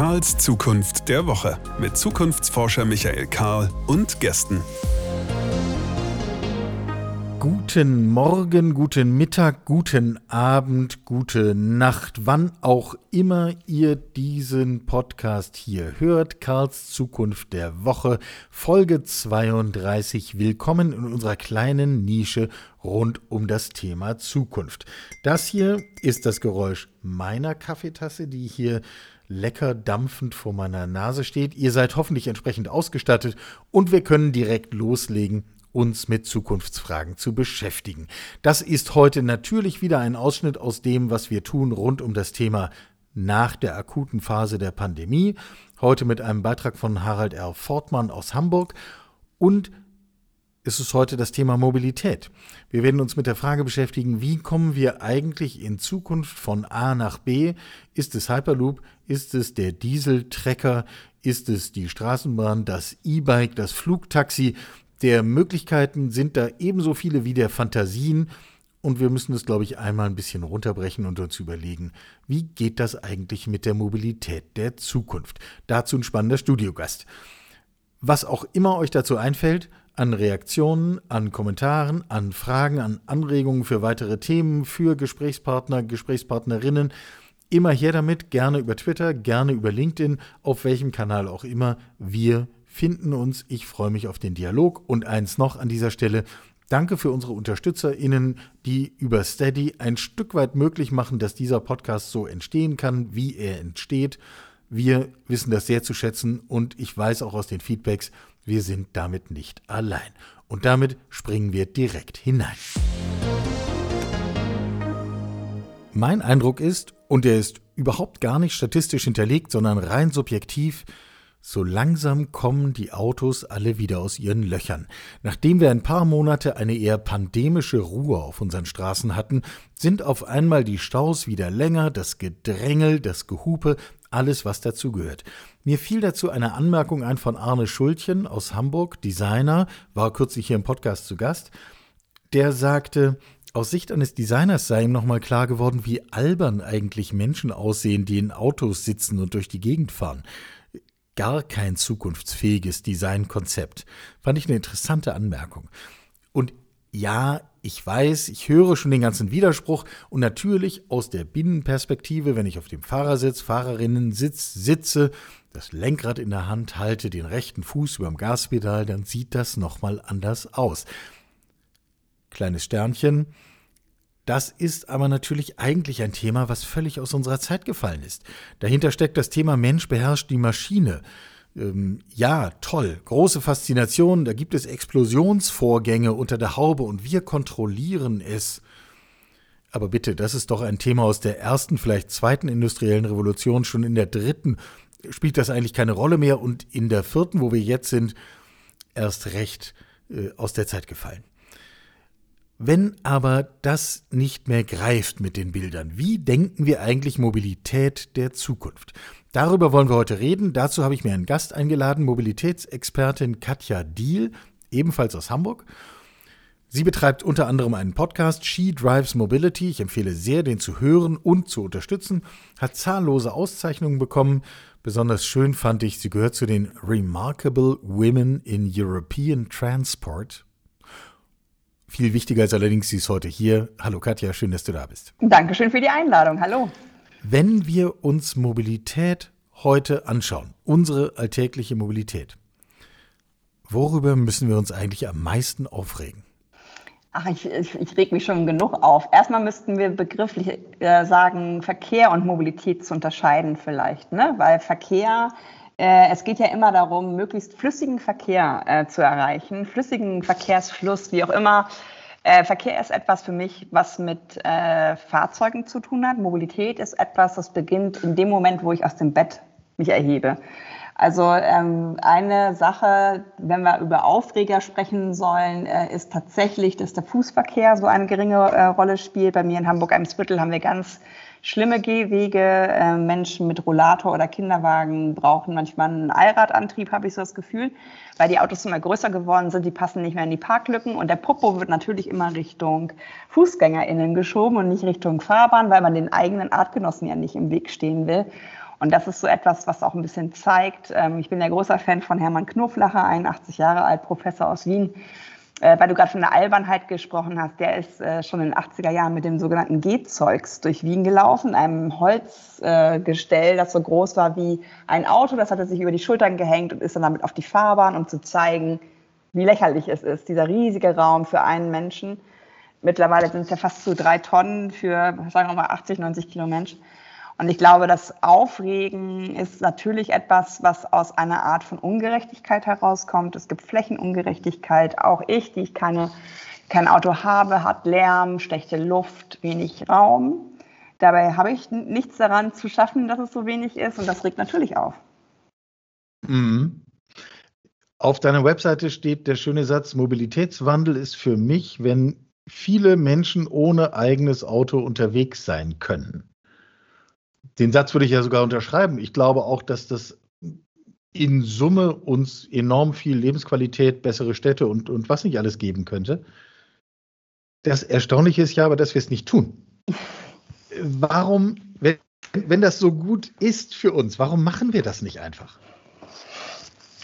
Karls Zukunft der Woche mit Zukunftsforscher Michael Karl und Gästen. Guten Morgen, guten Mittag, guten Abend, gute Nacht, wann auch immer ihr diesen Podcast hier hört. Karls Zukunft der Woche, Folge 32. Willkommen in unserer kleinen Nische rund um das Thema Zukunft. Das hier ist das Geräusch meiner Kaffeetasse, die hier lecker dampfend vor meiner Nase steht. Ihr seid hoffentlich entsprechend ausgestattet und wir können direkt loslegen uns mit Zukunftsfragen zu beschäftigen. Das ist heute natürlich wieder ein Ausschnitt aus dem, was wir tun rund um das Thema nach der akuten Phase der Pandemie. Heute mit einem Beitrag von Harald R. Fortmann aus Hamburg und ist es heute das Thema Mobilität. Wir werden uns mit der Frage beschäftigen, wie kommen wir eigentlich in Zukunft von A nach B? Ist es Hyperloop? Ist es der Dieseltrecker? Ist es die Straßenbahn, das E-Bike, das Flugtaxi? Der Möglichkeiten sind da ebenso viele wie der Fantasien. Und wir müssen es, glaube ich, einmal ein bisschen runterbrechen und uns überlegen, wie geht das eigentlich mit der Mobilität der Zukunft? Dazu ein spannender Studiogast. Was auch immer euch dazu einfällt, an Reaktionen, an Kommentaren, an Fragen, an Anregungen für weitere Themen, für Gesprächspartner, Gesprächspartnerinnen, immer her damit, gerne über Twitter, gerne über LinkedIn, auf welchem Kanal auch immer. Wir finden uns. Ich freue mich auf den Dialog. Und eins noch an dieser Stelle. Danke für unsere UnterstützerInnen, die über Steady ein Stück weit möglich machen, dass dieser Podcast so entstehen kann, wie er entsteht. Wir wissen das sehr zu schätzen und ich weiß auch aus den Feedbacks, wir sind damit nicht allein. Und damit springen wir direkt hinein. Mein Eindruck ist, und der ist überhaupt gar nicht statistisch hinterlegt, sondern rein subjektiv, so langsam kommen die Autos alle wieder aus ihren Löchern. Nachdem wir ein paar Monate eine eher pandemische Ruhe auf unseren Straßen hatten, sind auf einmal die Staus wieder länger, das Gedrängel, das Gehupe, alles, was dazu gehört. Mir fiel dazu eine Anmerkung ein von Arne Schultchen aus Hamburg, Designer, war kürzlich hier im Podcast zu Gast. Der sagte, aus Sicht eines Designers sei ihm nochmal klar geworden, wie albern eigentlich Menschen aussehen, die in Autos sitzen und durch die Gegend fahren gar kein zukunftsfähiges Designkonzept. Fand ich eine interessante Anmerkung. Und ja, ich weiß, ich höre schon den ganzen Widerspruch und natürlich aus der Binnenperspektive, wenn ich auf dem Fahrersitz, Fahrerinnensitz sitze, das Lenkrad in der Hand halte, den rechten Fuß über dem Gaspedal, dann sieht das nochmal anders aus. Kleines Sternchen, das ist aber natürlich eigentlich ein Thema, was völlig aus unserer Zeit gefallen ist. Dahinter steckt das Thema Mensch beherrscht die Maschine. Ähm, ja, toll, große Faszination, da gibt es Explosionsvorgänge unter der Haube und wir kontrollieren es. Aber bitte, das ist doch ein Thema aus der ersten, vielleicht zweiten industriellen Revolution, schon in der dritten spielt das eigentlich keine Rolle mehr und in der vierten, wo wir jetzt sind, erst recht äh, aus der Zeit gefallen. Wenn aber das nicht mehr greift mit den Bildern, wie denken wir eigentlich Mobilität der Zukunft? Darüber wollen wir heute reden. Dazu habe ich mir einen Gast eingeladen, Mobilitätsexpertin Katja Diel, ebenfalls aus Hamburg. Sie betreibt unter anderem einen Podcast, She Drives Mobility. Ich empfehle sehr, den zu hören und zu unterstützen. Hat zahllose Auszeichnungen bekommen. Besonders schön fand ich, sie gehört zu den Remarkable Women in European Transport. Viel wichtiger ist allerdings, sie ist heute hier. Hallo Katja, schön, dass du da bist. Dankeschön für die Einladung. Hallo. Wenn wir uns Mobilität heute anschauen, unsere alltägliche Mobilität, worüber müssen wir uns eigentlich am meisten aufregen? Ach, ich, ich, ich reg mich schon genug auf. Erstmal müssten wir begrifflich äh, sagen, Verkehr und Mobilität zu unterscheiden vielleicht, ne? Weil Verkehr äh, es geht ja immer darum, möglichst flüssigen Verkehr äh, zu erreichen, flüssigen Verkehrsfluss, wie auch immer. Äh, Verkehr ist etwas für mich, was mit äh, Fahrzeugen zu tun hat. Mobilität ist etwas, das beginnt in dem Moment, wo ich aus dem Bett mich erhebe. Also ähm, eine Sache, wenn wir über Aufreger sprechen sollen, äh, ist tatsächlich, dass der Fußverkehr so eine geringe äh, Rolle spielt. Bei mir in Hamburg-Eimsbüttel haben wir ganz schlimme Gehwege. Äh, Menschen mit Rollator oder Kinderwagen brauchen manchmal einen Allradantrieb, habe ich so das Gefühl, weil die Autos immer größer geworden sind, die passen nicht mehr in die Parklücken und der Popo wird natürlich immer Richtung FußgängerInnen geschoben und nicht Richtung Fahrbahn, weil man den eigenen Artgenossen ja nicht im Weg stehen will. Und das ist so etwas, was auch ein bisschen zeigt. Ähm, ich bin ja großer Fan von Hermann Knoflacher, 81 Jahre alt, Professor aus Wien. Äh, weil du gerade von der Albernheit gesprochen hast, der ist äh, schon in den 80er Jahren mit dem sogenannten G-Zeugs durch Wien gelaufen, einem Holzgestell, das so groß war wie ein Auto. Das hat er sich über die Schultern gehängt und ist dann damit auf die Fahrbahn, um zu zeigen, wie lächerlich es ist, dieser riesige Raum für einen Menschen. Mittlerweile sind es ja fast zu drei Tonnen für, sagen wir mal, 80, 90 Kilo Mensch. Und ich glaube, das Aufregen ist natürlich etwas, was aus einer Art von Ungerechtigkeit herauskommt. Es gibt Flächenungerechtigkeit. Auch ich, die ich keine, kein Auto habe, hat Lärm, schlechte Luft, wenig Raum. Dabei habe ich nichts daran zu schaffen, dass es so wenig ist. Und das regt natürlich auf. Mhm. Auf deiner Webseite steht der schöne Satz, Mobilitätswandel ist für mich, wenn viele Menschen ohne eigenes Auto unterwegs sein können. Den Satz würde ich ja sogar unterschreiben. Ich glaube auch, dass das in Summe uns enorm viel Lebensqualität, bessere Städte und, und was nicht alles geben könnte. Das Erstaunliche ist ja aber, dass wir es nicht tun. Warum, wenn, wenn das so gut ist für uns, warum machen wir das nicht einfach?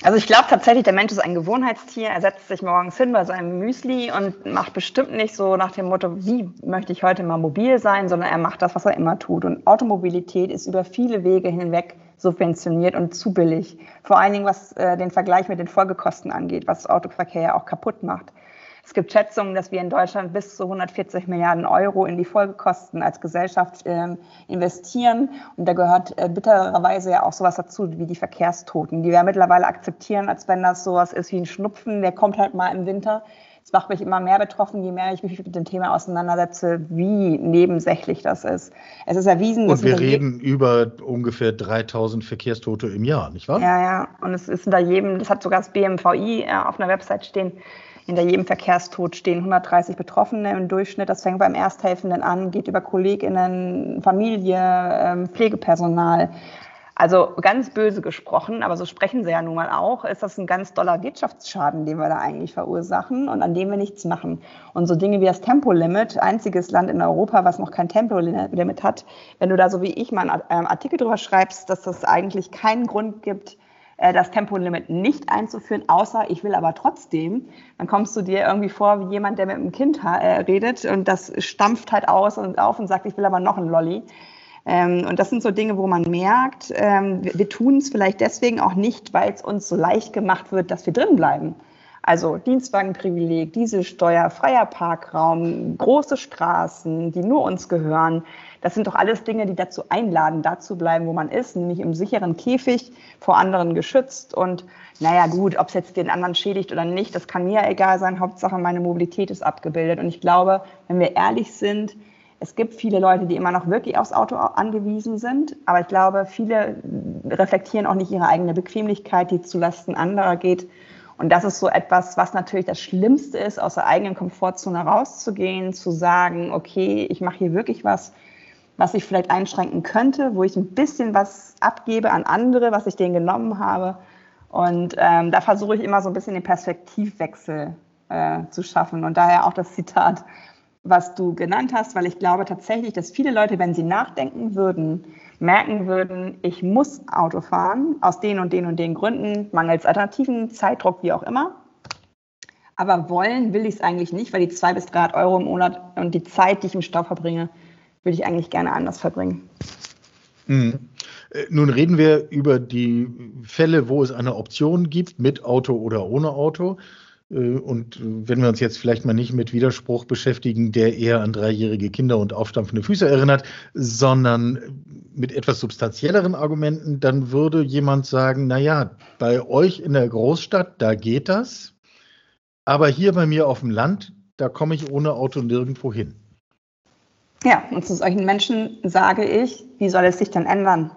Also ich glaube tatsächlich, der Mensch ist ein Gewohnheitstier. Er setzt sich morgens hin bei seinem Müsli und macht bestimmt nicht so nach dem Motto, wie möchte ich heute mal mobil sein, sondern er macht das, was er immer tut. Und Automobilität ist über viele Wege hinweg subventioniert und zu billig. Vor allen Dingen, was äh, den Vergleich mit den Folgekosten angeht, was Autoverkehr ja auch kaputt macht. Es gibt Schätzungen, dass wir in Deutschland bis zu 140 Milliarden Euro in die Folgekosten als Gesellschaft äh, investieren. Und da gehört äh, bittererweise ja auch sowas dazu wie die Verkehrstoten, die wir mittlerweile akzeptieren, als wenn das sowas ist wie ein Schnupfen, der kommt halt mal im Winter. Das macht mich immer mehr betroffen, je mehr ich mich mit dem Thema auseinandersetze, wie nebensächlich das ist. Es ist erwiesen, dass. Und wir reden über ungefähr 3000 Verkehrstote im Jahr, nicht wahr? Ja, ja. Und es ist hinter jedem, das hat sogar das BMVI äh, auf einer Website stehen, hinter jedem Verkehrstod stehen 130 Betroffene im Durchschnitt. Das fängt beim Ersthelfenden an, geht über Kolleginnen, Familie, ähm, Pflegepersonal. Also ganz böse gesprochen, aber so sprechen sie ja nun mal auch, ist das ein ganz doller Wirtschaftsschaden, den wir da eigentlich verursachen und an dem wir nichts machen. Und so Dinge wie das Tempolimit, einziges Land in Europa, was noch kein Tempolimit hat, wenn du da so wie ich mal einen ähm, Artikel drüber schreibst, dass es eigentlich keinen Grund gibt, das Tempolimit nicht einzuführen, außer ich will aber trotzdem, dann kommst du dir irgendwie vor wie jemand, der mit einem Kind äh, redet und das stampft halt aus und auf und sagt, ich will aber noch ein Lolli. Ähm, und das sind so Dinge, wo man merkt, ähm, wir tun es vielleicht deswegen auch nicht, weil es uns so leicht gemacht wird, dass wir drin bleiben. Also Dienstwagenprivileg, Dieselsteuer, freier Parkraum, große Straßen, die nur uns gehören. Das sind doch alles Dinge, die dazu einladen, da zu bleiben, wo man ist, nämlich im sicheren Käfig, vor anderen geschützt. Und naja, gut, ob es jetzt den anderen schädigt oder nicht, das kann mir egal sein. Hauptsache, meine Mobilität ist abgebildet. Und ich glaube, wenn wir ehrlich sind, es gibt viele Leute, die immer noch wirklich aufs Auto angewiesen sind, aber ich glaube, viele reflektieren auch nicht ihre eigene Bequemlichkeit, die zulasten anderer geht. Und das ist so etwas, was natürlich das Schlimmste ist, aus der eigenen Komfortzone rauszugehen, zu sagen, okay, ich mache hier wirklich was, was ich vielleicht einschränken könnte, wo ich ein bisschen was abgebe an andere, was ich denen genommen habe. Und ähm, da versuche ich immer so ein bisschen den Perspektivwechsel äh, zu schaffen. Und daher auch das Zitat, was du genannt hast, weil ich glaube tatsächlich, dass viele Leute, wenn sie nachdenken würden, merken würden, ich muss Auto fahren, aus den und den und den Gründen, mangels Alternativen, Zeitdruck, wie auch immer. Aber wollen will ich es eigentlich nicht, weil die zwei bis drei Euro im Monat und die Zeit, die ich im Stau verbringe, würde ich eigentlich gerne anders verbringen. Mhm. Nun reden wir über die Fälle, wo es eine Option gibt, mit Auto oder ohne Auto. Äh, und wenn wir uns jetzt vielleicht mal nicht mit Widerspruch beschäftigen, der eher an dreijährige Kinder und aufstampfende Füße erinnert, sondern mit etwas substanzielleren Argumenten, dann würde jemand sagen, naja, bei euch in der Großstadt, da geht das, aber hier bei mir auf dem Land, da komme ich ohne Auto nirgendwo hin. Ja, und zu solchen Menschen sage ich, wie soll es sich denn ändern?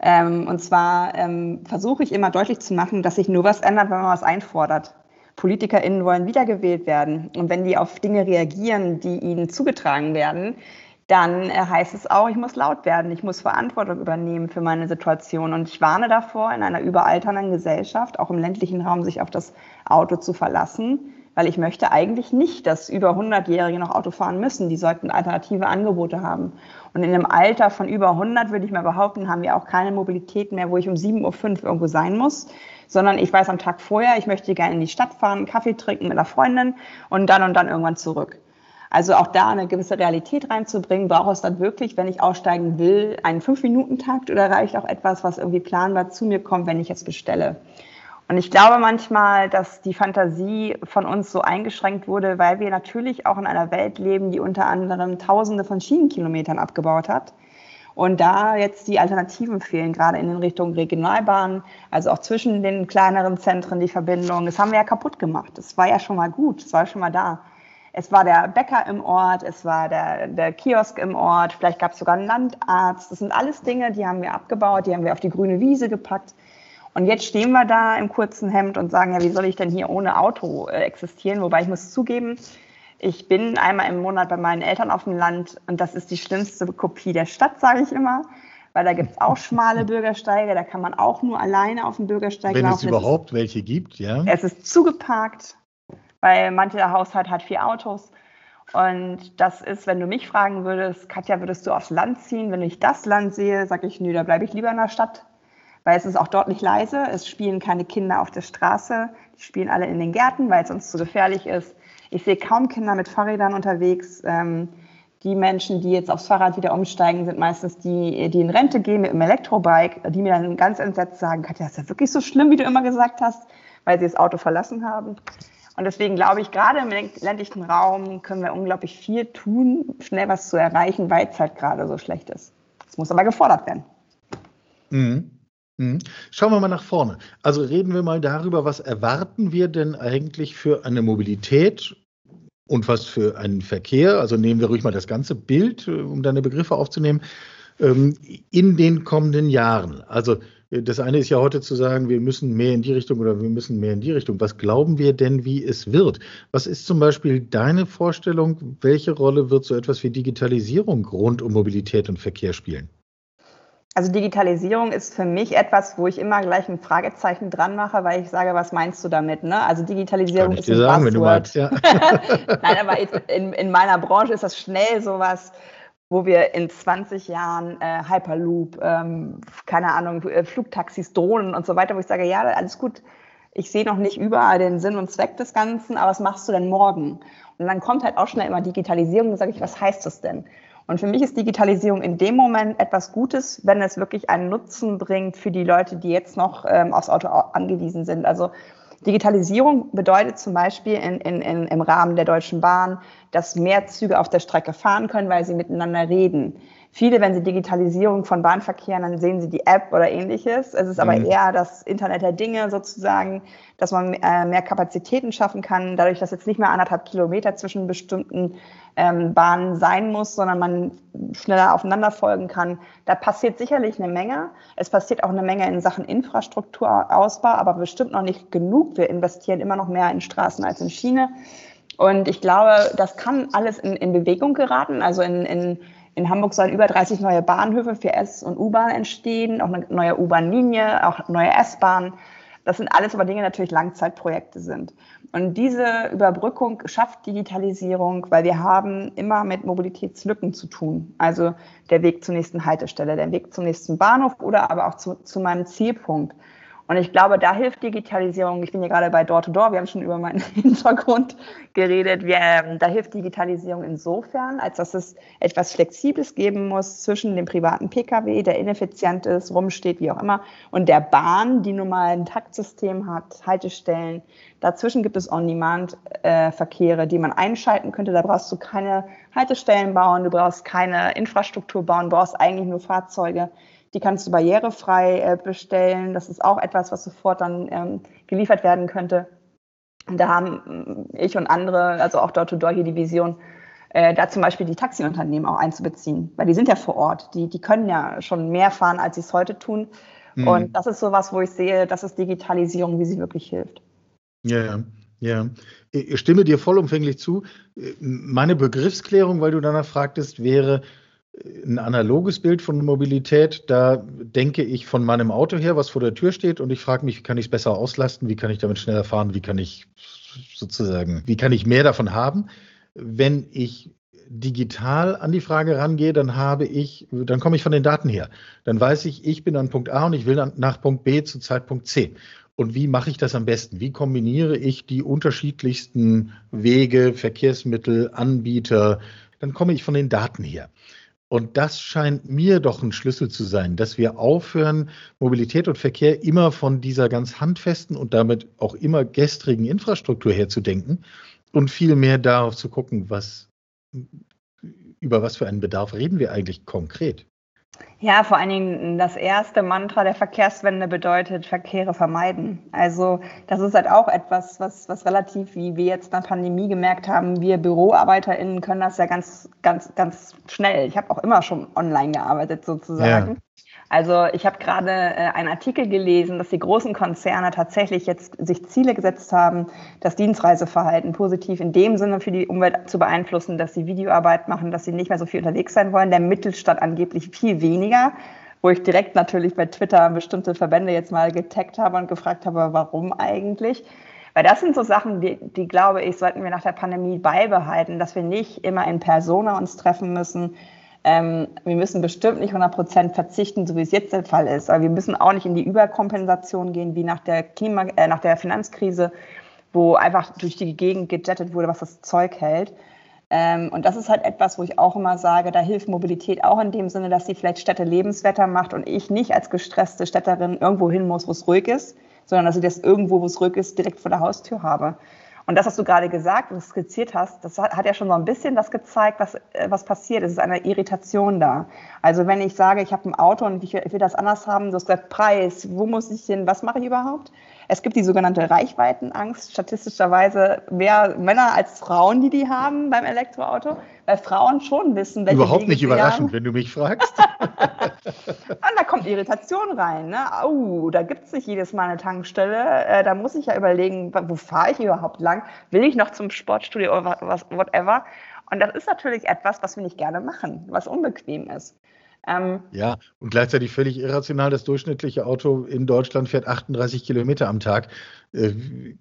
Ähm, und zwar ähm, versuche ich immer deutlich zu machen, dass sich nur was ändert, wenn man was einfordert. PolitikerInnen wollen wiedergewählt werden. Und wenn die auf Dinge reagieren, die ihnen zugetragen werden, dann äh, heißt es auch, ich muss laut werden, ich muss Verantwortung übernehmen für meine Situation. Und ich warne davor, in einer überalternden Gesellschaft, auch im ländlichen Raum, sich auf das Auto zu verlassen, weil ich möchte eigentlich nicht, dass über 100-Jährige noch Auto fahren müssen. Die sollten alternative Angebote haben. Und in einem Alter von über 100 würde ich mal behaupten, haben wir auch keine Mobilität mehr, wo ich um 7.05 Uhr irgendwo sein muss, sondern ich weiß am Tag vorher, ich möchte gerne in die Stadt fahren, Kaffee trinken mit einer Freundin und dann und dann irgendwann zurück. Also auch da eine gewisse Realität reinzubringen, braucht es dann wirklich, wenn ich aussteigen will, einen Fünf-Minuten-Takt oder reicht auch etwas, was irgendwie planbar zu mir kommt, wenn ich jetzt bestelle? Und ich glaube manchmal, dass die Fantasie von uns so eingeschränkt wurde, weil wir natürlich auch in einer Welt leben, die unter anderem Tausende von Schienenkilometern abgebaut hat. Und da jetzt die Alternativen fehlen, gerade in den Richtungen Regionalbahnen, also auch zwischen den kleineren Zentren die Verbindung. Das haben wir ja kaputt gemacht. Das war ja schon mal gut, das war schon mal da. Es war der Bäcker im Ort, es war der, der Kiosk im Ort, vielleicht gab es sogar einen Landarzt. Das sind alles Dinge, die haben wir abgebaut, die haben wir auf die grüne Wiese gepackt. Und jetzt stehen wir da im kurzen Hemd und sagen, ja, wie soll ich denn hier ohne Auto äh, existieren? Wobei ich muss zugeben, ich bin einmal im Monat bei meinen Eltern auf dem Land und das ist die schlimmste Kopie der Stadt, sage ich immer. Weil da gibt es auch schmale Bürgersteige, da kann man auch nur alleine auf dem Bürgersteig Wenn laufen. Wenn es überhaupt welche gibt, ja. Es ist zugeparkt, weil mancher Haushalt hat vier Autos. Und das ist, wenn du mich fragen würdest, Katja, würdest du aufs Land ziehen? Wenn ich das Land sehe, sage ich, nö, da bleibe ich lieber in der Stadt weil es ist auch dort nicht leise. Es spielen keine Kinder auf der Straße. Die spielen alle in den Gärten, weil es uns zu gefährlich ist. Ich sehe kaum Kinder mit Fahrrädern unterwegs. Ähm, die Menschen, die jetzt aufs Fahrrad wieder umsteigen, sind meistens die, die in Rente gehen mit einem Elektrobike, die mir dann ganz entsetzt sagen, Katja, ist ja wirklich so schlimm, wie du immer gesagt hast, weil sie das Auto verlassen haben. Und deswegen glaube ich, gerade im ländlichen Raum können wir unglaublich viel tun, schnell was zu erreichen, weil es halt gerade so schlecht ist. Es muss aber gefordert werden. Mhm. Mhm. Schauen wir mal nach vorne. Also reden wir mal darüber, was erwarten wir denn eigentlich für eine Mobilität und was für einen Verkehr? Also nehmen wir ruhig mal das ganze Bild, äh, um deine Begriffe aufzunehmen, ähm, in den kommenden Jahren. Also äh, das eine ist ja heute zu sagen, wir müssen mehr in die Richtung oder wir müssen mehr in die Richtung. Was glauben wir denn, wie es wird? Was ist zum Beispiel deine Vorstellung? Welche Rolle wird so etwas wie Digitalisierung rund um Mobilität und Verkehr spielen? Also Digitalisierung ist für mich etwas, wo ich immer gleich ein Fragezeichen dran mache, weil ich sage, was meinst du damit? Ne? Also Digitalisierung ist ein sagen, Buzzword. Magst, ja. Nein, aber in, in, meiner Branche ist das schnell sowas, wo wir in 20 Jahren äh, Hyperloop, ähm, keine Ahnung, äh, Flugtaxis, Drohnen und so weiter, wo ich sage, ja, alles gut. Ich sehe noch nicht überall den Sinn und Zweck des Ganzen, aber was machst du denn morgen? Und dann kommt halt auch schnell immer Digitalisierung und sage ich, was heißt das denn? Und für mich ist Digitalisierung in dem Moment etwas Gutes, wenn es wirklich einen Nutzen bringt für die Leute, die jetzt noch ähm, aufs Auto angewiesen sind. Also Digitalisierung bedeutet zum Beispiel in, in, in, im Rahmen der Deutschen Bahn, dass mehr Züge auf der Strecke fahren können, weil sie miteinander reden. Viele, wenn sie Digitalisierung von Bahnverkehren, dann sehen sie die App oder ähnliches. Es ist aber mhm. eher das Internet der Dinge sozusagen, dass man äh, mehr Kapazitäten schaffen kann, dadurch, dass jetzt nicht mehr anderthalb Kilometer zwischen bestimmten ähm, Bahnen sein muss, sondern man schneller aufeinander folgen kann. Da passiert sicherlich eine Menge. Es passiert auch eine Menge in Sachen Infrastrukturausbau, aber bestimmt noch nicht genug. Wir investieren immer noch mehr in Straßen als in Schiene. Und ich glaube, das kann alles in, in Bewegung geraten. Also in, in in Hamburg sollen über 30 neue Bahnhöfe für S- und U-Bahn entstehen, auch eine neue U-Bahn-Linie, auch neue S-Bahn. Das sind alles aber Dinge, die natürlich Langzeitprojekte sind. Und diese Überbrückung schafft Digitalisierung, weil wir haben immer mit Mobilitätslücken zu tun. Also der Weg zur nächsten Haltestelle, der Weg zum nächsten Bahnhof oder aber auch zu, zu meinem Zielpunkt. Und ich glaube, da hilft Digitalisierung. Ich bin ja gerade bei Door-to-Door. -Door. Wir haben schon über meinen Hintergrund geredet. Wir, ähm, da hilft Digitalisierung insofern, als dass es etwas Flexibles geben muss zwischen dem privaten Pkw, der ineffizient ist, rumsteht, wie auch immer, und der Bahn, die nun mal ein Taktsystem hat, Haltestellen. Dazwischen gibt es On-Demand-Verkehre, die man einschalten könnte. Da brauchst du keine Haltestellen bauen, du brauchst keine Infrastruktur bauen, du brauchst eigentlich nur Fahrzeuge die kannst du barrierefrei äh, bestellen. Das ist auch etwas, was sofort dann ähm, geliefert werden könnte. Und da haben äh, ich und andere, also auch Door-to-Door hier die Vision, äh, da zum Beispiel die Taxiunternehmen auch einzubeziehen, weil die sind ja vor Ort. Die, die können ja schon mehr fahren, als sie es heute tun. Mhm. Und das ist sowas, wo ich sehe, das ist Digitalisierung, wie sie wirklich hilft. Ja, ja. Ja, ich stimme dir vollumfänglich zu. Meine Begriffsklärung, weil du danach fragtest, wäre, ein analoges Bild von Mobilität. Da denke ich von meinem Auto her, was vor der Tür steht, und ich frage mich, wie kann ich es besser auslasten? Wie kann ich damit schneller fahren? Wie kann ich sozusagen, wie kann ich mehr davon haben? Wenn ich digital an die Frage rangehe, dann habe ich, dann komme ich von den Daten her. Dann weiß ich, ich bin an Punkt A und ich will nach Punkt B zu Zeitpunkt C. Und wie mache ich das am besten? Wie kombiniere ich die unterschiedlichsten Wege, Verkehrsmittel, Anbieter? Dann komme ich von den Daten her. Und das scheint mir doch ein Schlüssel zu sein, dass wir aufhören, Mobilität und Verkehr immer von dieser ganz handfesten und damit auch immer gestrigen Infrastruktur herzudenken und viel mehr darauf zu gucken, was, über was für einen Bedarf reden wir eigentlich konkret. Ja, vor allen Dingen das erste Mantra der Verkehrswende bedeutet Verkehre vermeiden. Also das ist halt auch etwas, was, was relativ, wie wir jetzt in der Pandemie gemerkt haben, wir BüroarbeiterInnen können das ja ganz, ganz, ganz schnell. Ich habe auch immer schon online gearbeitet sozusagen. Ja. Also ich habe gerade äh, einen Artikel gelesen, dass die großen Konzerne tatsächlich jetzt sich Ziele gesetzt haben, das Dienstreiseverhalten positiv in dem Sinne für die Umwelt zu beeinflussen, dass sie Videoarbeit machen, dass sie nicht mehr so viel unterwegs sein wollen. Der Mittelstand angeblich viel weniger wo ich direkt natürlich bei Twitter bestimmte Verbände jetzt mal getaggt habe und gefragt habe, warum eigentlich. Weil das sind so Sachen, die, die glaube ich, sollten wir nach der Pandemie beibehalten, dass wir nicht immer in Persona uns treffen müssen, ähm, wir müssen bestimmt nicht 100 Prozent verzichten, so wie es jetzt der Fall ist. Aber wir müssen auch nicht in die Überkompensation gehen, wie nach der, Klima, äh, nach der Finanzkrise, wo einfach durch die Gegend gejettet wurde, was das Zeug hält. Ähm, und das ist halt etwas, wo ich auch immer sage, da hilft Mobilität auch in dem Sinne, dass sie vielleicht Städte lebenswerter macht und ich nicht als gestresste Städterin irgendwo hin muss, wo es ruhig ist, sondern dass ich das irgendwo, wo es ruhig ist, direkt vor der Haustür habe. Und das, was du gerade gesagt und skizziert hast, das hat ja schon so ein bisschen das gezeigt, was, äh, was passiert. Es ist eine Irritation da. Also wenn ich sage, ich habe ein Auto und ich will das anders haben, du hast gesagt, Preis, wo muss ich hin, was mache ich überhaupt? Es gibt die sogenannte Reichweitenangst, statistischerweise mehr Männer als Frauen, die die haben beim Elektroauto, weil Frauen schon wissen, welche Überhaupt Wege nicht überraschend, haben. wenn du mich fragst. kommt Irritation rein. Ne? Oh, da gibt es nicht jedes Mal eine Tankstelle. Äh, da muss ich ja überlegen, wo fahre ich überhaupt lang? Will ich noch zum Sportstudio oder was, whatever? Und das ist natürlich etwas, was wir nicht gerne machen, was unbequem ist. Ähm, ja, und gleichzeitig völlig irrational, das durchschnittliche Auto in Deutschland fährt 38 Kilometer am Tag. Äh,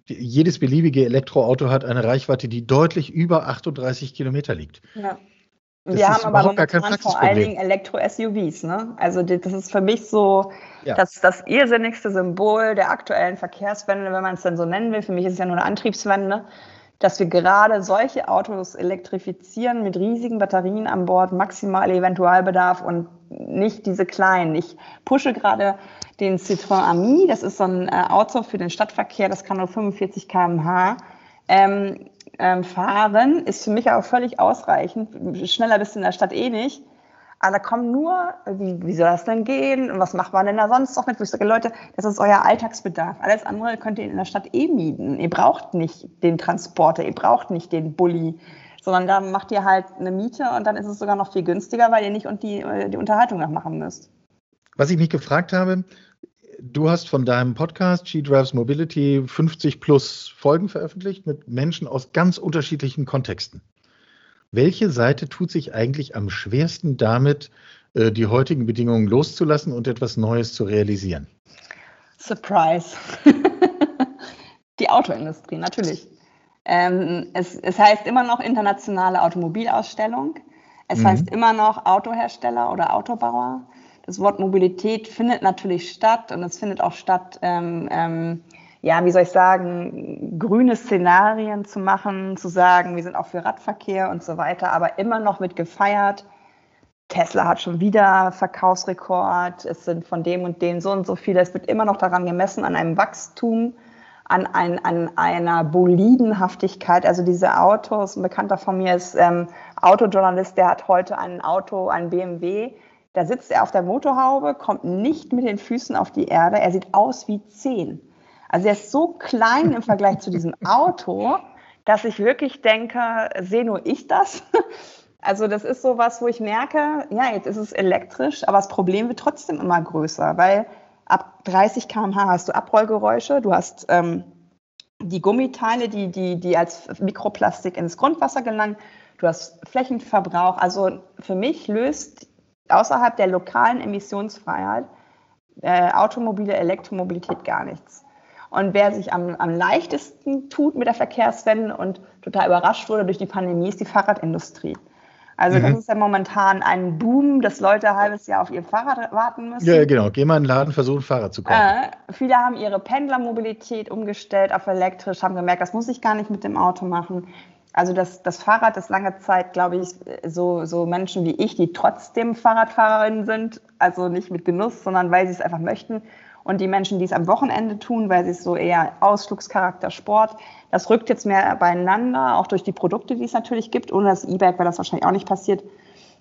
jedes beliebige Elektroauto hat eine Reichweite, die deutlich über 38 Kilometer liegt. Ja. Wir haben aber momentan vor allen Dingen Elektro-SUVs. Ne? Also das ist für mich so ja. das, das irrsinnigste Symbol der aktuellen Verkehrswende, wenn man es denn so nennen will. Für mich ist es ja nur eine Antriebswende dass wir gerade solche Autos elektrifizieren mit riesigen Batterien an Bord, maximal Eventualbedarf und nicht diese kleinen. Ich pushe gerade den Citroën Ami, das ist so ein äh, Auto für den Stadtverkehr, das kann nur 45 km/h ähm, ähm, fahren, ist für mich auch völlig ausreichend. Schneller bist du in der Stadt eh nicht. Aber da kommen nur, wie, wie soll das denn gehen? Und was macht man denn da sonst noch mit? Wo ich sage, Leute, das ist euer Alltagsbedarf. Alles andere könnt ihr in der Stadt eh mieten. Ihr braucht nicht den Transporter, ihr braucht nicht den Bulli, sondern da macht ihr halt eine Miete und dann ist es sogar noch viel günstiger, weil ihr nicht und die, die Unterhaltung noch machen müsst. Was ich mich gefragt habe, du hast von deinem Podcast She Drives Mobility 50 plus Folgen veröffentlicht mit Menschen aus ganz unterschiedlichen Kontexten. Welche Seite tut sich eigentlich am schwersten damit, äh, die heutigen Bedingungen loszulassen und etwas Neues zu realisieren? Surprise. die Autoindustrie, natürlich. Ähm, es, es, heißt immer noch internationale Automobilausstellung. Es mhm. heißt immer noch Autohersteller oder Autobauer. Das Wort Mobilität findet natürlich statt und es findet auch statt, ähm, ähm, ja, wie soll ich sagen, grüne Szenarien zu machen, zu sagen, wir sind auch für Radverkehr und so weiter, aber immer noch mit gefeiert. Tesla hat schon wieder Verkaufsrekord, es sind von dem und dem so und so viele. Es wird immer noch daran gemessen, an einem Wachstum, an, ein, an einer Bolidenhaftigkeit. Also diese Autos, ein Bekannter von mir ist ähm, Autojournalist, der hat heute ein Auto, ein BMW, da sitzt er auf der Motorhaube, kommt nicht mit den Füßen auf die Erde, er sieht aus wie zehn. Also er ist so klein im Vergleich zu diesem Auto, dass ich wirklich denke, sehe nur ich das? Also das ist so was, wo ich merke, ja, jetzt ist es elektrisch, aber das Problem wird trotzdem immer größer, weil ab 30 km/h hast du Abrollgeräusche, du hast ähm, die Gummiteile, die, die, die als Mikroplastik ins Grundwasser gelangen, du hast Flächenverbrauch. Also für mich löst außerhalb der lokalen Emissionsfreiheit äh, automobile Elektromobilität gar nichts. Und wer sich am, am leichtesten tut mit der Verkehrswende und total überrascht wurde durch die Pandemie, ist die Fahrradindustrie. Also mhm. das ist ja momentan ein Boom, dass Leute ein halbes Jahr auf ihr Fahrrad warten müssen. Ja, genau. Geh mal in den Laden, versuchen ein Fahrrad zu kaufen. Äh, viele haben ihre Pendlermobilität umgestellt auf elektrisch, haben gemerkt, das muss ich gar nicht mit dem Auto machen. Also das, das Fahrrad ist lange Zeit, glaube ich, so, so Menschen wie ich, die trotzdem Fahrradfahrerinnen sind, also nicht mit Genuss, sondern weil sie es einfach möchten. Und die Menschen, die es am Wochenende tun, weil sie es so eher Ausflugscharakter Sport, das rückt jetzt mehr beieinander, auch durch die Produkte, die es natürlich gibt. Ohne das E-Bike wäre das wahrscheinlich auch nicht passiert.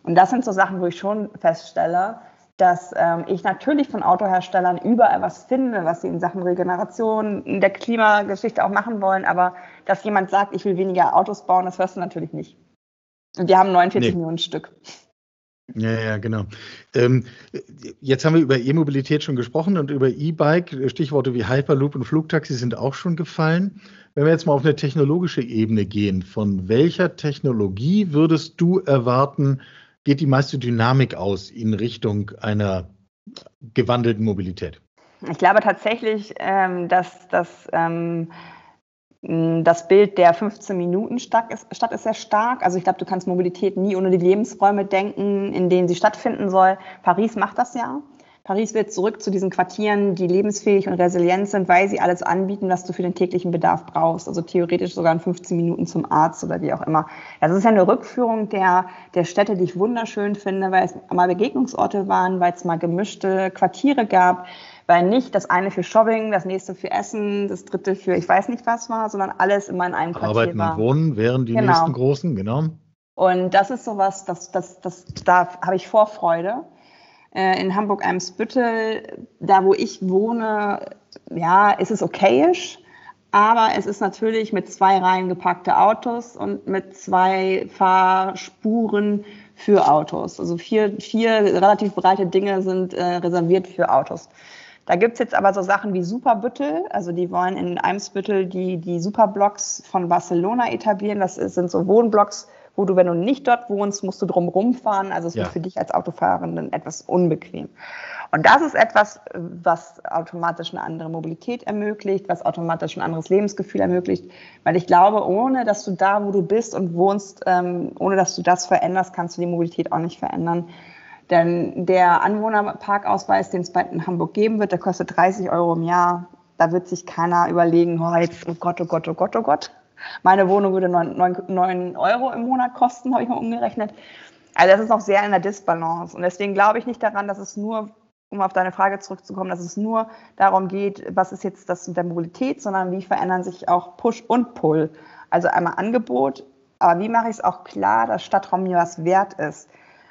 Und das sind so Sachen, wo ich schon feststelle, dass ähm, ich natürlich von Autoherstellern überall was finde, was sie in Sachen Regeneration, in der Klimageschichte auch machen wollen, aber dass jemand sagt, ich will weniger Autos bauen, das hörst du natürlich nicht. Und wir haben 49 nee. Millionen Stück. Ja, ja, genau. Ähm, jetzt haben wir über E-Mobilität schon gesprochen und über E-Bike. Stichworte wie Hyperloop und Flugtaxi sind auch schon gefallen. Wenn wir jetzt mal auf eine technologische Ebene gehen, von welcher Technologie würdest du erwarten, geht die meiste Dynamik aus in Richtung einer gewandelten Mobilität? Ich glaube tatsächlich, ähm, dass, dass ähm, das Bild der 15 Minuten Stadt ist, Stadt ist sehr stark. Also ich glaube, du kannst Mobilität nie ohne die Lebensräume denken, in denen sie stattfinden soll. Paris macht das ja. Paris wird zurück zu diesen Quartieren, die lebensfähig und resilient sind, weil sie alles anbieten, was du für den täglichen Bedarf brauchst. Also theoretisch sogar in 15 Minuten zum Arzt oder wie auch immer. Das ist ja eine Rückführung der, der Städte, die ich wunderschön finde, weil es mal Begegnungsorte waren, weil es mal gemischte Quartiere gab, weil nicht das eine für Shopping, das nächste für Essen, das dritte für ich weiß nicht was war, sondern alles immer in einem Quartier Arbeiten war. Arbeiten und Wohnen wären die genau. nächsten großen, genau. Und das ist sowas, das, das, das, da habe ich Vorfreude äh, in Hamburg-Eimsbüttel, da wo ich wohne, ja, ist es okayisch. Aber es ist natürlich mit zwei Reihen gepackte Autos und mit zwei Fahrspuren für Autos. Also vier, vier relativ breite Dinge sind äh, reserviert für Autos. Da gibt es jetzt aber so Sachen wie Superbüttel, also die wollen in Eimsbüttel die, die Superblocks von Barcelona etablieren. Das sind so Wohnblocks wo du, wenn du nicht dort wohnst, musst du drum rumfahren. Also es ja. wird für dich als Autofahrerin etwas unbequem. Und das ist etwas, was automatisch eine andere Mobilität ermöglicht, was automatisch ein anderes Lebensgefühl ermöglicht. Weil ich glaube, ohne dass du da, wo du bist und wohnst, ähm, ohne dass du das veränderst, kannst du die Mobilität auch nicht verändern. Denn der Anwohnerparkausweis, den es bald in Hamburg geben wird, der kostet 30 Euro im Jahr. Da wird sich keiner überlegen, oh, jetzt, oh Gott, oh Gott, oh Gott, oh Gott. Meine Wohnung würde 9, 9, 9 Euro im Monat kosten, habe ich mal umgerechnet. Also das ist noch sehr in der Disbalance. Und deswegen glaube ich nicht daran, dass es nur, um auf deine Frage zurückzukommen, dass es nur darum geht, was ist jetzt das mit der Mobilität, sondern wie verändern sich auch Push und Pull. Also einmal Angebot, aber wie mache ich es auch klar, dass Stadtraum mir was wert ist.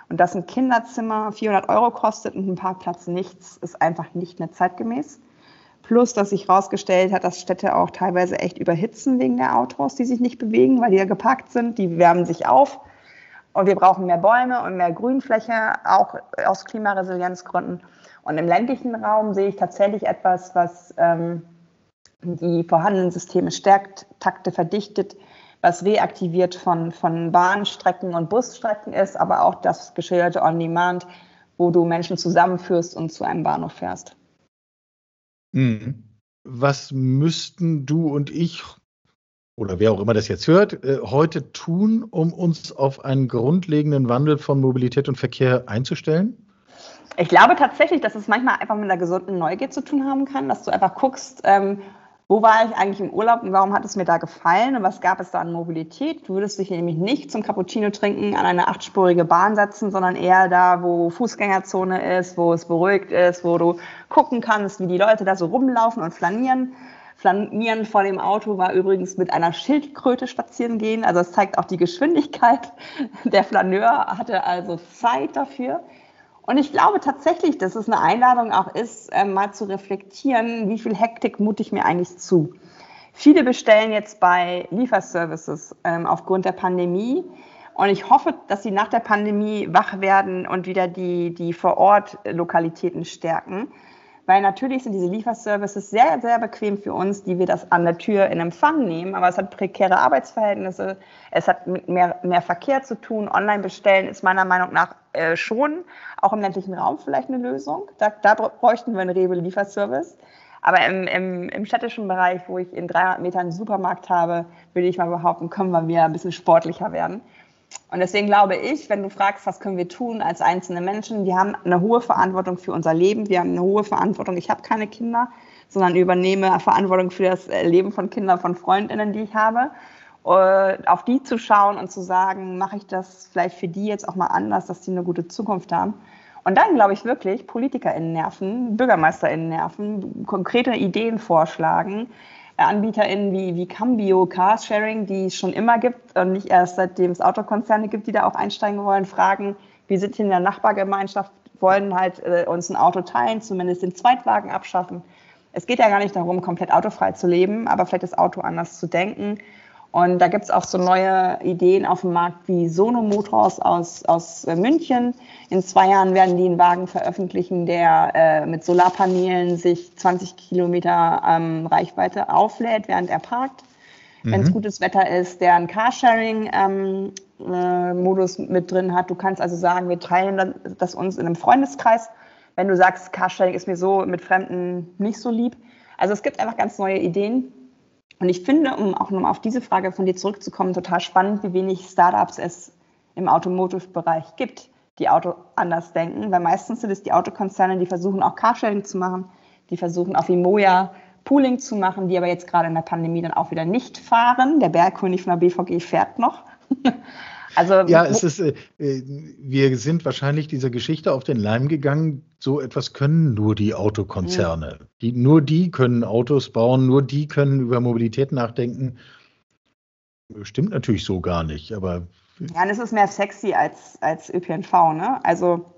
Und dass ein Kinderzimmer 400 Euro kostet und ein Parkplatz nichts, ist einfach nicht mehr zeitgemäß. Plus, dass sich herausgestellt hat, dass Städte auch teilweise echt überhitzen wegen der Autos, die sich nicht bewegen, weil die ja geparkt sind. Die wärmen sich auf. Und wir brauchen mehr Bäume und mehr Grünfläche, auch aus Klimaresilienzgründen. Und im ländlichen Raum sehe ich tatsächlich etwas, was ähm, die vorhandenen Systeme stärkt, Takte verdichtet, was reaktiviert von, von Bahnstrecken und Busstrecken ist, aber auch das geschilderte On-Demand, wo du Menschen zusammenführst und zu einem Bahnhof fährst. Mhm. Was müssten du und ich oder wer auch immer das jetzt hört, äh, heute tun, um uns auf einen grundlegenden Wandel von Mobilität und Verkehr einzustellen? Ich glaube tatsächlich, dass es manchmal einfach mit einer gesunden Neugier zu tun haben kann, dass du einfach guckst, ähm, wo war ich eigentlich im Urlaub und warum hat es mir da gefallen und was gab es da an Mobilität? Du würdest dich nämlich nicht zum Cappuccino trinken an eine achtspurige Bahn setzen, sondern eher da, wo Fußgängerzone ist, wo es beruhigt ist, wo du gucken kannst, wie die Leute da so rumlaufen und flanieren. Flanieren vor dem Auto war übrigens mit einer Schildkröte spazieren gehen. Also es zeigt auch die Geschwindigkeit. Der Flaneur hatte also Zeit dafür. Und ich glaube tatsächlich, dass es eine Einladung auch ist, äh, mal zu reflektieren, wie viel Hektik mute ich mir eigentlich zu. Viele bestellen jetzt bei Lieferservices ähm, aufgrund der Pandemie. Und ich hoffe, dass sie nach der Pandemie wach werden und wieder die, die Vor-Ort-Lokalitäten stärken. Weil natürlich sind diese Lieferservices sehr, sehr bequem für uns, die wir das an der Tür in Empfang nehmen. Aber es hat prekäre Arbeitsverhältnisse, es hat mit mehr, mehr Verkehr zu tun. Online bestellen ist meiner Meinung nach äh, schon auch im ländlichen Raum vielleicht eine Lösung. Da, da bräuchten wir einen Rewe-Lieferservice. Aber im, im, im städtischen Bereich, wo ich in 300 Metern einen Supermarkt habe, würde ich mal behaupten, können wir wieder ein bisschen sportlicher werden. Und deswegen glaube ich, wenn du fragst, was können wir tun als einzelne Menschen, wir haben eine hohe Verantwortung für unser Leben, wir haben eine hohe Verantwortung, ich habe keine Kinder, sondern übernehme Verantwortung für das Leben von Kindern, von Freundinnen, die ich habe. Und auf die zu schauen und zu sagen, mache ich das vielleicht für die jetzt auch mal anders, dass die eine gute Zukunft haben. Und dann glaube ich wirklich, PolitikerInnen nerven, BürgermeisterInnen nerven, konkrete Ideen vorschlagen, AnbieterInnen wie, wie Cambio, Carsharing, die es schon immer gibt und nicht erst seitdem es Autokonzerne gibt, die da auch einsteigen wollen, fragen, wir sind hier in der Nachbargemeinschaft, wollen halt äh, uns ein Auto teilen, zumindest den Zweitwagen abschaffen. Es geht ja gar nicht darum, komplett autofrei zu leben, aber vielleicht das Auto anders zu denken und da gibt es auch so neue Ideen auf dem Markt wie Sono Motors aus, aus äh, München. In zwei Jahren werden die einen Wagen veröffentlichen, der äh, mit Solarpanelen sich 20 Kilometer ähm, Reichweite auflädt, während er parkt. Mhm. Wenn es gutes Wetter ist, der einen Carsharing-Modus ähm, äh, mit drin hat. Du kannst also sagen, wir teilen das uns in einem Freundeskreis. Wenn du sagst, Carsharing ist mir so mit Fremden nicht so lieb. Also es gibt einfach ganz neue Ideen. Und ich finde, um auch nochmal auf diese Frage von dir zurückzukommen, total spannend, wie wenig Startups es im Automotive-Bereich gibt, die Auto anders denken, weil meistens sind es die Autokonzerne, die versuchen auch Carsharing zu machen, die versuchen auf Imoja Pooling zu machen, die aber jetzt gerade in der Pandemie dann auch wieder nicht fahren. Der Bergkönig von der BVG fährt noch. Also, ja, es ist, äh, wir sind wahrscheinlich dieser Geschichte auf den Leim gegangen. So etwas können nur die Autokonzerne. Mhm. Die, nur die können Autos bauen, nur die können über Mobilität nachdenken. Stimmt natürlich so gar nicht, aber. Ja, und es ist mehr sexy als, als ÖPNV, ne? Also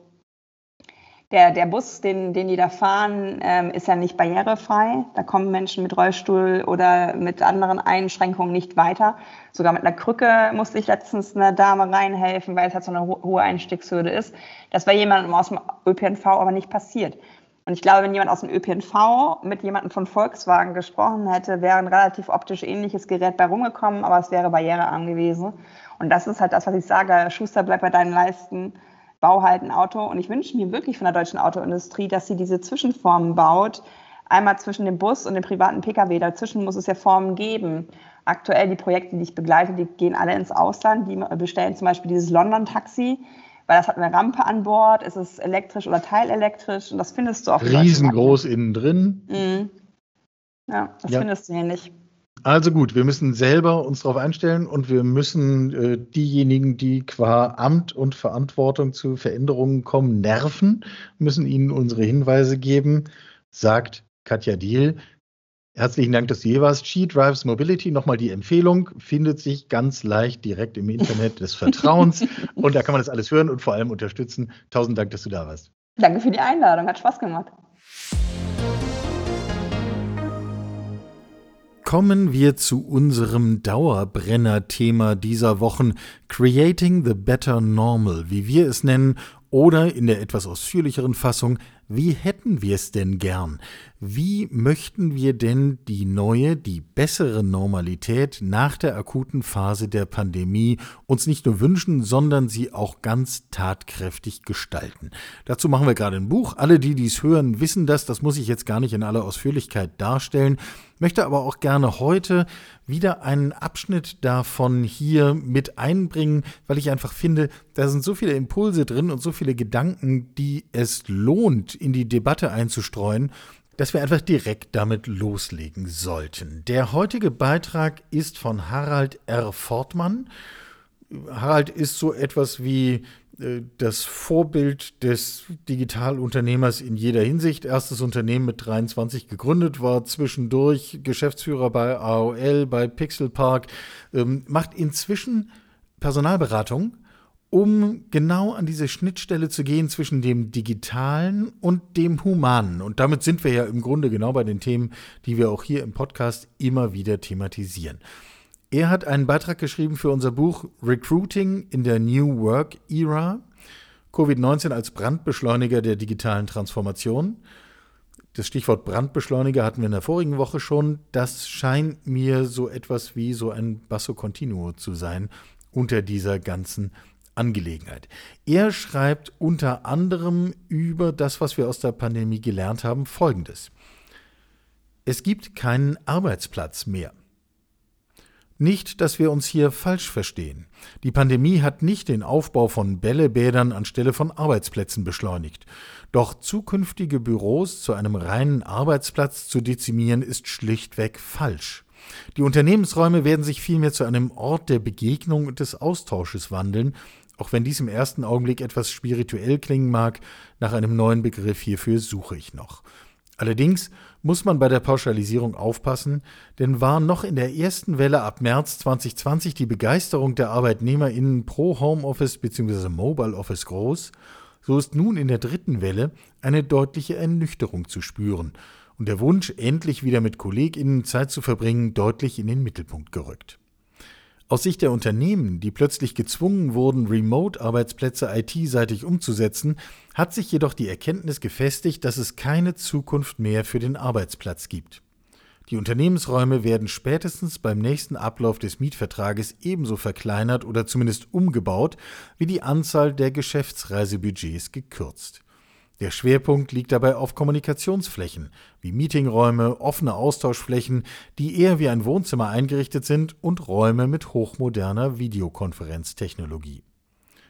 der, der Bus, den, den die da fahren, ähm, ist ja nicht barrierefrei. Da kommen Menschen mit Rollstuhl oder mit anderen Einschränkungen nicht weiter. Sogar mit einer Krücke musste ich letztens einer Dame reinhelfen, weil es halt so eine hohe Einstiegshürde ist. Das wäre jemandem aus dem ÖPNV aber nicht passiert. Und ich glaube, wenn jemand aus dem ÖPNV mit jemandem von Volkswagen gesprochen hätte, wäre ein relativ optisch ähnliches Gerät bei rumgekommen, aber es wäre barrierearm gewesen. Und das ist halt das, was ich sage. Schuster, bleib bei deinen Leisten bau halt ein Auto. Und ich wünsche mir wirklich von der deutschen Autoindustrie, dass sie diese Zwischenformen baut. Einmal zwischen dem Bus und dem privaten Pkw. Dazwischen muss es ja Formen geben. Aktuell die Projekte, die ich begleite, die gehen alle ins Ausland. Die bestellen zum Beispiel dieses London-Taxi, weil das hat eine Rampe an Bord. Es ist elektrisch oder teilelektrisch. Und das findest du auch. Riesengroß innen drin. Mhm. Ja, das ja. findest du hier nicht. Also gut, wir müssen selber uns darauf einstellen und wir müssen äh, diejenigen, die qua Amt und Verantwortung zu Veränderungen kommen, nerven, müssen ihnen unsere Hinweise geben, sagt Katja Diel. Herzlichen Dank, dass du hier warst. She Drives Mobility, nochmal die Empfehlung, findet sich ganz leicht direkt im Internet des Vertrauens und da kann man das alles hören und vor allem unterstützen. Tausend Dank, dass du da warst. Danke für die Einladung, hat Spaß gemacht. Kommen wir zu unserem Dauerbrenner-Thema dieser Wochen, Creating the Better Normal, wie wir es nennen, oder in der etwas ausführlicheren Fassung, wie hätten wir es denn gern? Wie möchten wir denn die neue, die bessere Normalität nach der akuten Phase der Pandemie uns nicht nur wünschen, sondern sie auch ganz tatkräftig gestalten? Dazu machen wir gerade ein Buch. Alle, die dies hören, wissen das. Das muss ich jetzt gar nicht in aller Ausführlichkeit darstellen möchte aber auch gerne heute wieder einen Abschnitt davon hier mit einbringen, weil ich einfach finde, da sind so viele Impulse drin und so viele Gedanken, die es lohnt, in die Debatte einzustreuen, dass wir einfach direkt damit loslegen sollten. Der heutige Beitrag ist von Harald R. Fortmann. Harald ist so etwas wie äh, das Vorbild des Digitalunternehmers in jeder Hinsicht. Erstes Unternehmen mit 23 gegründet, war zwischendurch Geschäftsführer bei AOL, bei Pixelpark, ähm, macht inzwischen Personalberatung, um genau an diese Schnittstelle zu gehen zwischen dem Digitalen und dem Humanen. Und damit sind wir ja im Grunde genau bei den Themen, die wir auch hier im Podcast immer wieder thematisieren. Er hat einen Beitrag geschrieben für unser Buch Recruiting in der New Work Era, Covid-19 als Brandbeschleuniger der digitalen Transformation. Das Stichwort Brandbeschleuniger hatten wir in der vorigen Woche schon. Das scheint mir so etwas wie so ein Basso Continuo zu sein unter dieser ganzen Angelegenheit. Er schreibt unter anderem über das, was wir aus der Pandemie gelernt haben, Folgendes. Es gibt keinen Arbeitsplatz mehr. Nicht, dass wir uns hier falsch verstehen. Die Pandemie hat nicht den Aufbau von Bällebädern anstelle von Arbeitsplätzen beschleunigt. Doch zukünftige Büros zu einem reinen Arbeitsplatz zu dezimieren, ist schlichtweg falsch. Die Unternehmensräume werden sich vielmehr zu einem Ort der Begegnung und des Austausches wandeln, auch wenn dies im ersten Augenblick etwas spirituell klingen mag, nach einem neuen Begriff hierfür suche ich noch. Allerdings muss man bei der Pauschalisierung aufpassen, denn war noch in der ersten Welle ab März 2020 die Begeisterung der ArbeitnehmerInnen pro Homeoffice bzw. Mobile Office groß, so ist nun in der dritten Welle eine deutliche Ernüchterung zu spüren und der Wunsch, endlich wieder mit KollegInnen Zeit zu verbringen, deutlich in den Mittelpunkt gerückt. Aus Sicht der Unternehmen, die plötzlich gezwungen wurden, Remote-Arbeitsplätze IT-seitig umzusetzen, hat sich jedoch die Erkenntnis gefestigt, dass es keine Zukunft mehr für den Arbeitsplatz gibt. Die Unternehmensräume werden spätestens beim nächsten Ablauf des Mietvertrages ebenso verkleinert oder zumindest umgebaut, wie die Anzahl der Geschäftsreisebudgets gekürzt. Der Schwerpunkt liegt dabei auf Kommunikationsflächen, wie Meetingräume, offene Austauschflächen, die eher wie ein Wohnzimmer eingerichtet sind, und Räume mit hochmoderner Videokonferenztechnologie.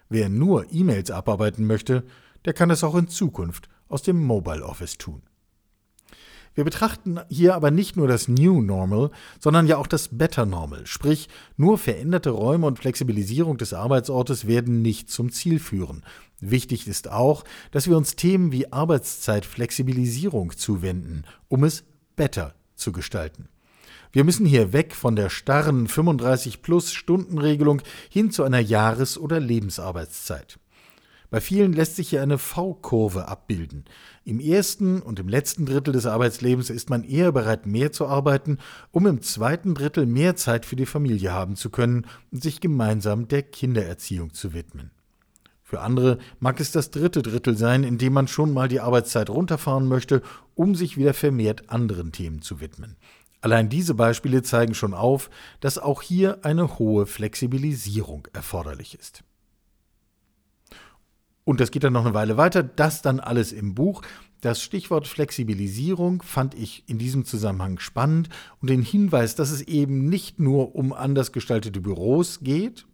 Wer nur E-Mails abarbeiten möchte, der kann es auch in Zukunft aus dem Mobile Office tun. Wir betrachten hier aber nicht nur das New Normal, sondern ja auch das Better Normal, sprich nur veränderte Räume und Flexibilisierung des Arbeitsortes werden nicht zum Ziel führen. Wichtig ist auch, dass wir uns Themen wie Arbeitszeitflexibilisierung zuwenden, um es better zu gestalten. Wir müssen hier weg von der starren 35 plus Stunden Regelung hin zu einer Jahres- oder Lebensarbeitszeit. Bei vielen lässt sich hier eine V-Kurve abbilden. Im ersten und im letzten Drittel des Arbeitslebens ist man eher bereit, mehr zu arbeiten, um im zweiten Drittel mehr Zeit für die Familie haben zu können und sich gemeinsam der Kindererziehung zu widmen. Für andere mag es das dritte Drittel sein, in dem man schon mal die Arbeitszeit runterfahren möchte, um sich wieder vermehrt anderen Themen zu widmen. Allein diese Beispiele zeigen schon auf, dass auch hier eine hohe Flexibilisierung erforderlich ist. Und das geht dann noch eine Weile weiter. Das dann alles im Buch. Das Stichwort Flexibilisierung fand ich in diesem Zusammenhang spannend und den Hinweis, dass es eben nicht nur um anders gestaltete Büros geht,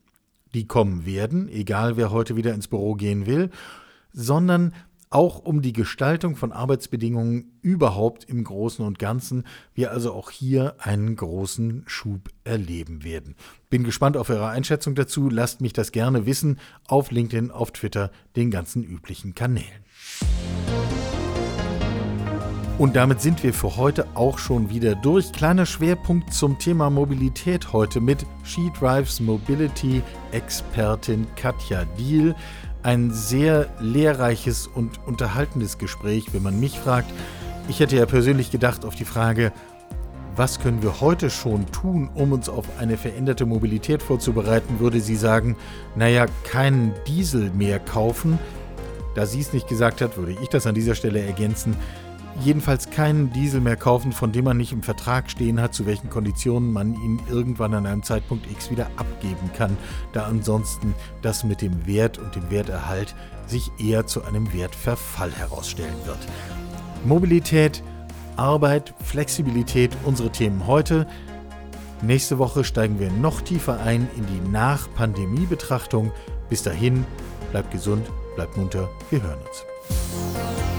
die kommen werden, egal wer heute wieder ins Büro gehen will, sondern auch um die Gestaltung von Arbeitsbedingungen überhaupt im Großen und Ganzen. Wir also auch hier einen großen Schub erleben werden. Bin gespannt auf eure Einschätzung dazu. Lasst mich das gerne wissen auf LinkedIn, auf Twitter, den ganzen üblichen Kanälen. Und damit sind wir für heute auch schon wieder durch. Kleiner Schwerpunkt zum Thema Mobilität heute mit She Drives Mobility Expertin Katja Diel ein sehr lehrreiches und unterhaltendes Gespräch, wenn man mich fragt. Ich hätte ja persönlich gedacht auf die Frage, was können wir heute schon tun, um uns auf eine veränderte Mobilität vorzubereiten, würde sie sagen, naja, keinen Diesel mehr kaufen. Da sie es nicht gesagt hat, würde ich das an dieser Stelle ergänzen jedenfalls keinen Diesel mehr kaufen, von dem man nicht im Vertrag stehen hat, zu welchen Konditionen man ihn irgendwann an einem Zeitpunkt X wieder abgeben kann, da ansonsten das mit dem Wert und dem Werterhalt sich eher zu einem Wertverfall herausstellen wird. Mobilität, Arbeit, Flexibilität, unsere Themen heute. Nächste Woche steigen wir noch tiefer ein in die Nach-Pandemie-Betrachtung. Bis dahin, bleibt gesund, bleibt munter, wir hören uns.